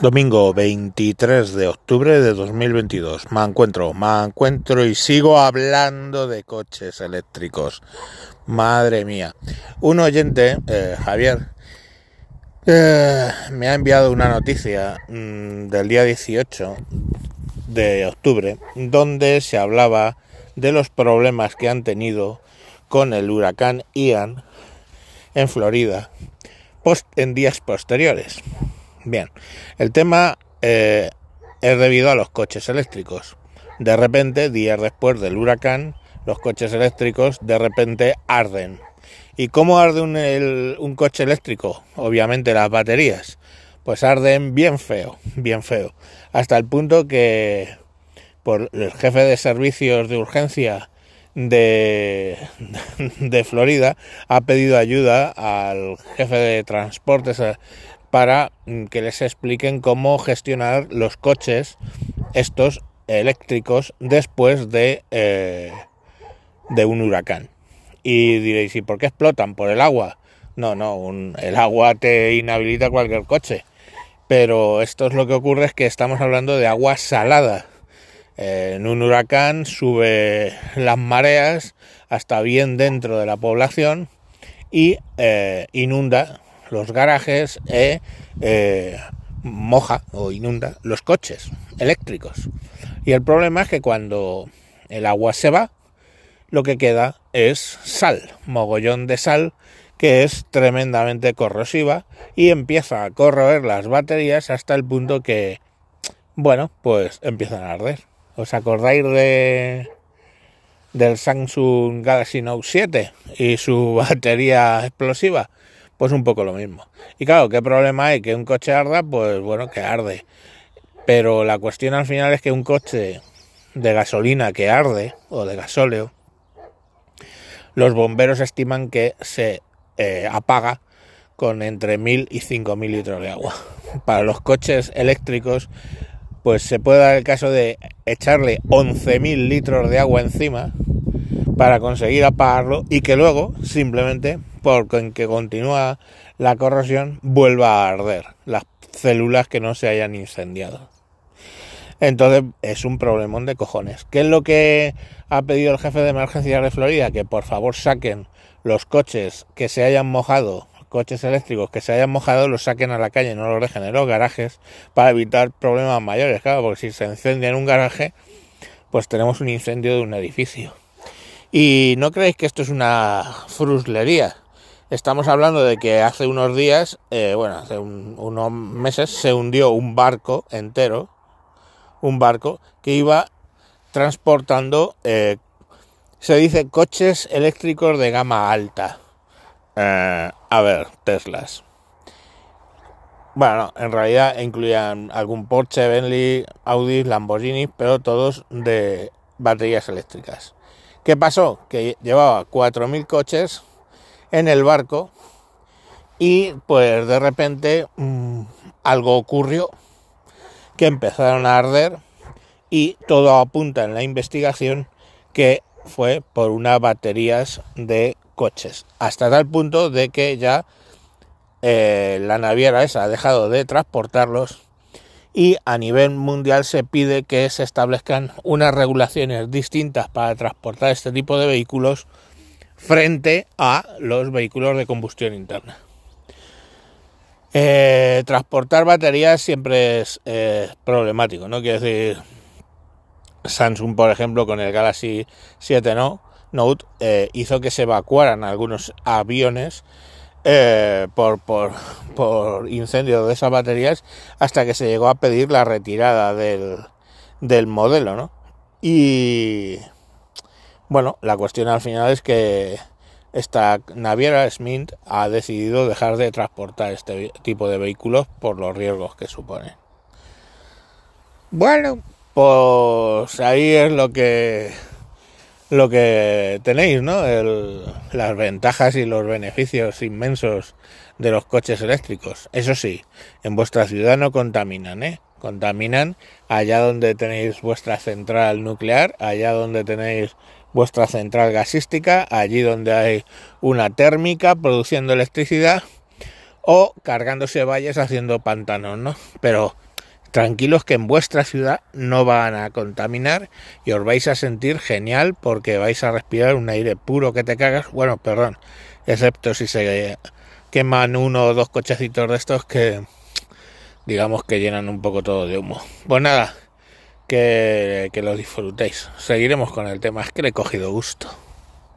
Domingo 23 de octubre de 2022. Me encuentro, me encuentro y sigo hablando de coches eléctricos. Madre mía. Un oyente, eh, Javier, eh, me ha enviado una noticia mmm, del día 18 de octubre donde se hablaba de los problemas que han tenido con el huracán Ian en Florida en días posteriores. Bien, el tema eh, es debido a los coches eléctricos. De repente, días después del huracán, los coches eléctricos de repente arden. ¿Y cómo arde un, coche eléctrico? Obviamente las baterías. Pues arden bien feo, bien feo. Hasta el punto que por el jefe de servicios de urgencia de Florida ha pedido ayuda al jefe de transportes para mm, que les expliquen cómo gestionar los coches estos eléctricos después de, eh, de un huracán. Y diréis, ¿y por qué explotan? ¿Por el agua? No, no, un, el agua te inhabilita cualquier coche. Pero esto es lo que ocurre, es que estamos hablando de agua salada. Eh, en un huracán sube las mareas hasta bien dentro de la población y eh, inunda los garajes e eh, moja o inunda los coches eléctricos. Y el problema es que cuando el agua se va, lo que queda es sal, mogollón de sal que es tremendamente corrosiva y empieza a corroer las baterías hasta el punto que, bueno, pues empiezan a arder. ¿Os acordáis de del Samsung Galaxy Note 7 y su batería explosiva? Pues un poco lo mismo. Y claro, ¿qué problema hay? Que un coche arda, pues bueno, que arde. Pero la cuestión al final es que un coche de gasolina que arde, o de gasóleo, los bomberos estiman que se eh, apaga con entre 1000 y 5000 litros de agua. Para los coches eléctricos, pues se puede dar el caso de echarle 11.000 litros de agua encima para conseguir apagarlo y que luego simplemente porque que continúa la corrosión vuelva a arder las células que no se hayan incendiado. Entonces es un problemón de cojones. ¿Qué es lo que ha pedido el jefe de emergencia de Florida? Que por favor saquen los coches que se hayan mojado, coches eléctricos que se hayan mojado, los saquen a la calle, no los dejen en los garajes para evitar problemas mayores. Claro, porque si se incendia en un garaje, pues tenemos un incendio de un edificio. Y no creéis que esto es una fruslería. Estamos hablando de que hace unos días, eh, bueno, hace un, unos meses, se hundió un barco entero, un barco que iba transportando, eh, se dice, coches eléctricos de gama alta. Eh, a ver, Teslas. Bueno, en realidad incluían algún Porsche, Bentley, Audi, Lamborghini, pero todos de baterías eléctricas. ¿Qué pasó? Que llevaba 4.000 coches en el barco y pues de repente mmm, algo ocurrió que empezaron a arder y todo apunta en la investigación que fue por unas baterías de coches hasta tal punto de que ya eh, la naviera esa ha dejado de transportarlos y a nivel mundial se pide que se establezcan unas regulaciones distintas para transportar este tipo de vehículos frente a los vehículos de combustión interna. Eh, transportar baterías siempre es eh, problemático, ¿no? Quiere decir, Samsung, por ejemplo, con el Galaxy 7 no, Note, eh, hizo que se evacuaran algunos aviones por, por, por, incendio de esas baterías hasta que se llegó a pedir la retirada del, del modelo, ¿no? Y bueno, la cuestión al final es que esta naviera Smith ha decidido dejar de transportar este tipo de vehículos por los riesgos que supone. Bueno, pues ahí es lo que lo que tenéis, ¿no? Las ventajas y los beneficios inmensos de los coches eléctricos. Eso sí, en vuestra ciudad no contaminan, ¿eh? Contaminan allá donde tenéis vuestra central nuclear, allá donde tenéis vuestra central gasística, allí donde hay una térmica produciendo electricidad, o cargándose valles haciendo pantanos, ¿no? Pero tranquilos que en vuestra ciudad no van a contaminar y os vais a sentir genial porque vais a respirar un aire puro que te cagas. Bueno, perdón, excepto si se queman uno o dos cochecitos de estos que digamos que llenan un poco todo de humo. Pues nada, que, que lo disfrutéis. Seguiremos con el tema, es que le he cogido gusto.